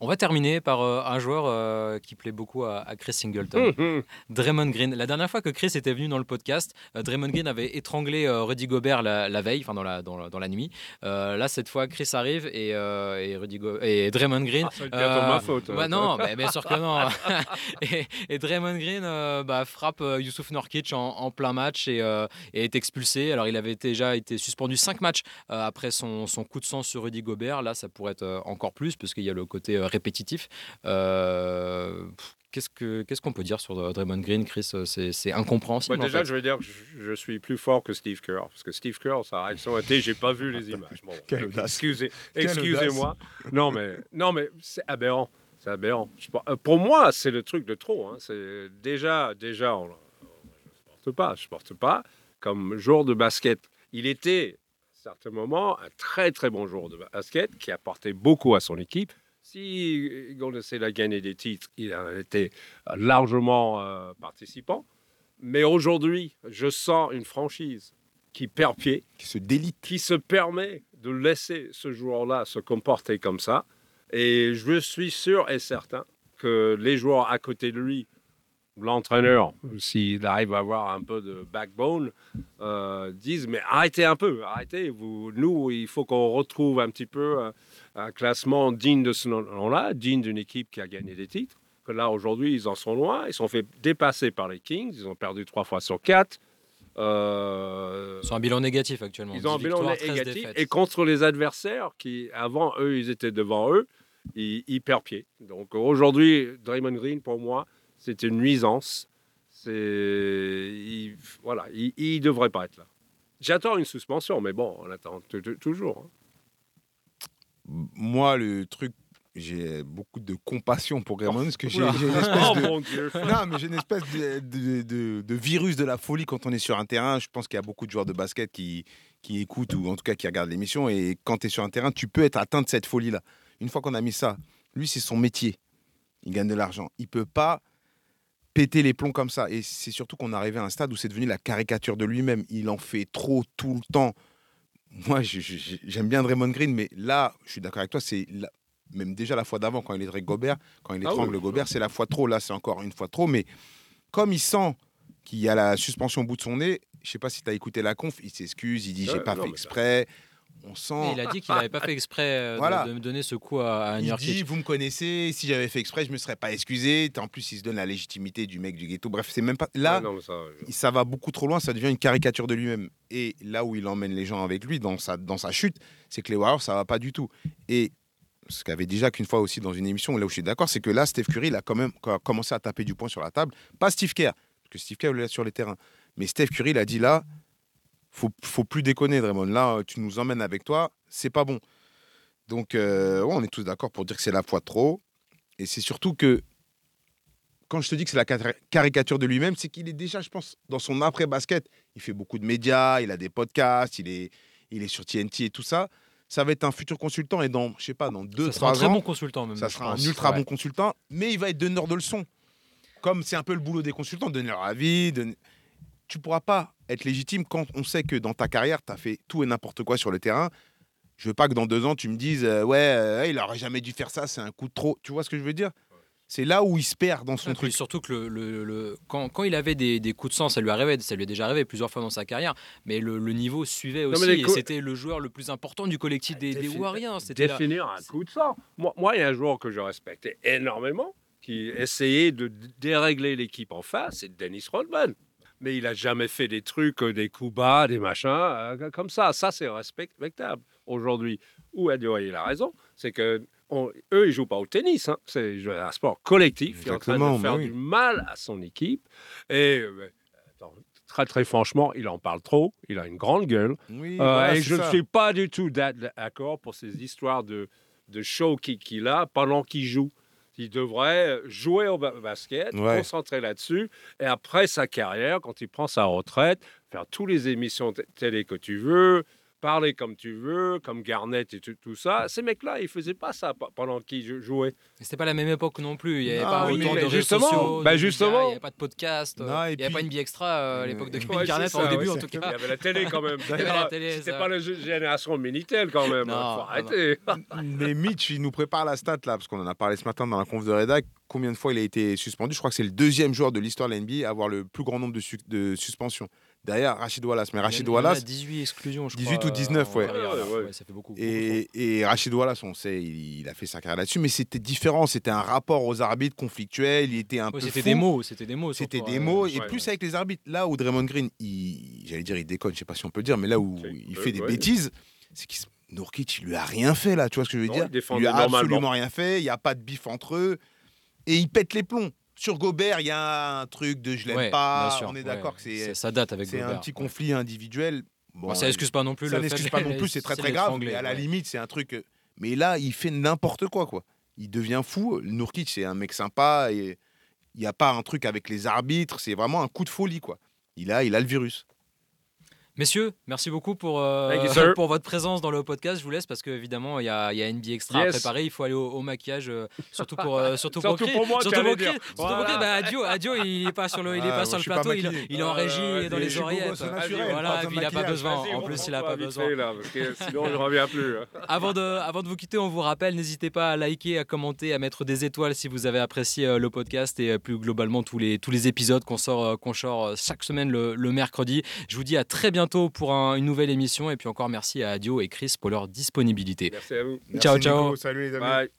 On va terminer par euh, un joueur euh, qui plaît beaucoup à, à Chris Singleton, hum. Draymond Green. La dernière fois que Chris était venu dans le podcast, euh, Draymond Green avait étranglé Rudy Gobert la, la veille, enfin dans la, dans, la, dans la nuit. Là, cette fois, Chris arrive et, et, Rudy Go- et Draymond Green. Ah, ça ma faute. bah non, bah, bien sûr que non. et, et Draymond Green bah, frappe Youssouf Norkic en, en plein match et, et est expulsé. Alors, il avait déjà été suspendu 5 matchs après son, son coup de sang sur Rudy Gobert. Là, ça pourrait être encore plus parce qu'il y a le côté répétitif. Euh, Qu'est-ce que- qu'est-ce qu'on peut dire sur euh, Draymond Green, Chris Euh, C'est incompréhensible. Bah, en déjà, fait. je vais dire que je, je suis plus fort que Steve Kerr. Parce que Steve Kerr, sa réaction était j'ai pas vu les images. Bon, je- excusez, Quelle excusez-moi. Non, mais, non, mais c'est aberrant. C'est aberrant. Je pense- pour moi, c'est le truc de trop. hein. C'est déjà, déjà, on, je ne supporte pas. Je supporte pas comme joueur de basket. Il était, à certains moments, un très très bon joueur de basket qui apportait beaucoup à son équipe. Si Golden State a gagné des titres, il en était largement euh, participant. Mais aujourd'hui, je sens une franchise qui perd pied, Qui se délite. qui se permet de laisser ce joueur-là se comporter comme ça. Et je suis sûr et certain que les joueurs à côté de lui, l'entraîneur, s'il arrive à avoir un peu de backbone, euh, disent mais arrêtez un peu, arrêtez. Vous, nous, il faut qu'on retrouve un petit peu euh, un classement digne de ce nom-là, digne d'une équipe qui a gagné des titres. Que là aujourd'hui, ils en sont loin. Ils sont fait dépasser par les Kings. Ils ont perdu trois fois sur quatre. Euh, Ils ont un bilan négatif actuellement. ils ont un 10 bilan victoires, 13 négatif. défaites. Et contre les adversaires qui, avant eux, ils étaient devant eux, ils, ils perdent pied. Donc aujourd'hui, Draymond Green, pour moi, c'est une nuisance. C'est, il- voilà, il ne devrait pas être là. J'attends une suspension, mais bon, on attend toujours. hein. Moi, le truc, j'ai beaucoup de compassion pour Raymond parce que j'ai une espèce de... mon Dieu Non, mais j'ai une espèce de, de- de- de virus de la folie quand on est sur un terrain. Je pense qu'il y a beaucoup de joueurs de basket qui, qui écoutent ou en tout cas qui regardent l'émission. Et quand tu es sur un terrain, tu peux être atteint de cette folie-là. Une fois qu'on a mis ça, lui, c'est son métier. Il gagne de l'argent. Il peut pas péter les plombs comme ça. Et c'est surtout qu'on est arrivé à un stade où c'est devenu la caricature de lui-même. Il en fait trop tout le temps. Moi, j'aime bien Draymond Green, mais là, je suis d'accord avec toi, c'est la- même déjà la fois d'avant, quand il est Gobert, quand il Ah étrangle oui. Gobert, c'est la fois trop. Là, c'est encore une fois trop. Mais comme il sent qu'il y a la suspension au bout de son nez, je sais pas si tu as écouté la conf, il s'excuse, il dit Ouais, j'ai pas non, fait exprès. On Mais sent. il a dit qu'il n'avait pas fait exprès euh, de- Voilà. de, me donner ce coup à, à Il Nurkic. dit, vous me connaissez, si j'avais fait exprès, je me serais pas excusé. En plus, il se donne la légitimité du mec du ghetto. Bref, c'est même pas. Là, Ouais, non, mais ça, je- ça va beaucoup trop loin, ça devient une caricature de lui-même. Et là où il emmène les gens avec lui dans sa, dans sa chute, c'est que les Warriors, ça va pas du tout. Et ce qu'avait déjà qu'une fois aussi dans une émission, là où je suis d'accord, c'est que là, Steph Curry, il a quand même co- commencé à taper du poing sur la table. Pas Steve Kerr, parce que Steve Kerr, il est sur les terrains. Mais Steph Curry, il a dit là, faut, faut plus déconner, Draymond. Là, tu nous emmènes avec toi, c'est pas bon. Donc, euh, ouais, on est tous d'accord pour dire que c'est la fois trop. Et c'est surtout que quand je te dis que c'est la cari- caricature de lui-même, c'est qu'il est déjà, je pense, dans son après-basket. Il fait beaucoup de médias, il a des podcasts, il est, il est sur TNT et tout ça. Ça va être un futur consultant et dans, je sais pas, dans deux, ça sera un trois très ans, bon consultant même. ça sera un ultra Ouais. bon consultant, mais il va être donneur de leçons. Comme c'est un peu le boulot des consultants, donner leur avis. donner- Tu pourras pas être légitime quand on sait que dans ta carrière, tu as fait tout et n'importe quoi sur le terrain. Je veux pas que dans deux ans, tu me dises euh, Ouais, euh, il aurait jamais dû faire ça, c'est un coup de trop. Tu vois ce que je veux dire? C'est là où il se perd dans son Et puis truc. surtout que le, le- le- quand, quand il avait des, des coups de sang, ça lui arrivait, ça lui est déjà arrivé plusieurs fois dans sa carrière, mais le, le niveau suivait aussi. et c'était le joueur le plus important du collectif des, des Défi- Warriors. Là- définir un coup de sang. Moi, moi, il y a un joueur que je respectais énormément, qui essayait de dérégler l'équipe en face, c'est Dennis Rodman. Mais il a jamais fait des trucs, euh, des coups bas, des machins, euh, comme ça. Ça, c'est respectable. Aujourd'hui, où Adio il a raison, c'est que on- eux, ils jouent pas au tennis. hein. C'est un sport collectif. Il est en train Exactement, de faire oui. du mal à son équipe. Et euh, attends, très, très franchement, il en parle trop. Il a une grande gueule. Oui, Euh, voilà, et je ne suis pas du tout d'a- d'accord pour ces histoires de, de show qu'il a pendant qu'il joue. Il devrait jouer au ba- basket, Ouais. concentrer là-dessus, et après sa carrière, quand il prend sa retraite, faire toutes les émissions télé que tu veux, parler comme tu veux, comme Garnett et tout, tout ça. Ces mecs-là, ils faisaient pas ça pe- pendant qu'ils jouaient. C'était pas la même époque non plus. Il n'y avait Non, pas oui, autant de réseaux justement, sociaux. bah justement. Il n'y avait pas de podcast. euh, Non, il n'y avait puis- pas une vie extra à l'époque de Ouais, Kevin Ouais, Garnett, c'est au ça, début ouais, en Il y avait la télé quand même. C'était ça. pas la gé- génération Minitel quand même. Non, Faut non, arrêter. Mais Mitch, il nous prépare la stat là, parce qu'on en a parlé ce matin dans la conf de rédac. Combien de fois il a été suspendu Je crois que c'est le deuxième joueur de l'histoire de la NBA à avoir le plus grand nombre de, su- de suspensions. Derrière Rachid Wallace. Mais Rachid Il y en a Wallace, 18 exclusions, je 18 crois. ou 19, en ouais. carrière, Ouais, là. ouais. Ouais, ça fait beaucoup. beaucoup Et, et Rachid Wallace, on sait, il, il a fait sa carrière là-dessus, mais c'était différent. C'était un rapport aux arbitres conflictuel. Il était un peu C'était des mots, c'était des mots. C'était surtout, des euh, mots, et ouais, plus ouais. avec les arbitres. Là où Draymond Green, j'allais dire, il déconne, je sais pas si on peut le dire, mais là où il fait des ouais. bêtises, c'est qu'il se- Nurkic, il lui a rien fait là, tu vois ce que je veux Non, dire? il lui a absolument rien fait. Il n'y a pas de bif entre eux, et il pète les plombs. Sur Gobert, il y a un truc de je l'aime ouais, pas. sûr, on est ouais. d'accord que c'est Ça date avec c'est un petit conflit individuel. Bon, Bon, ça excuse pas non plus ça n'excuse pas non plus, c'est très très grave. Mais à la limite, c'est un truc. euh, Mais là, il fait n'importe quoi, quoi. Il devient fou. Nurkic, c'est un mec sympa et il n'y a pas un truc avec les arbitres. C'est vraiment un coup de folie, quoi. Il a, il a le virus. Messieurs, merci beaucoup pour, euh, you, pour votre présence dans le podcast. Je vous laisse parce qu'évidemment, il y a, y a NBA Extra à Yes. préparer. Il faut aller au, au maquillage, euh, surtout pour, euh, surtout pour, Surtout pour moi, surtout pour. Surtout pour Voilà. Chris. Bah, Adio, Adio, il est pas sur le, il est Ah, pas sur le pas plateau. Il, il est en Ouais, régie dans les oreillettes. naturel, Voilà, il a de pas besoin. En plus, il a rentre pas besoin. fait, là, que sinon, je reviens plus. hein. Avant de, avant de vous quitter, on vous rappelle, n'hésitez pas à liker, à commenter, à mettre des étoiles si vous avez apprécié euh, le podcast et plus globalement tous les, tous les épisodes qu'on sort, qu'on sort chaque semaine le, le mercredi. Je vous dis à très bientôt pour un- une nouvelle émission et puis encore merci à Adio et Chris pour leur disponibilité. Merci à vous. Ciao, Merci, ciao. Nico. Salut les amis. Bye.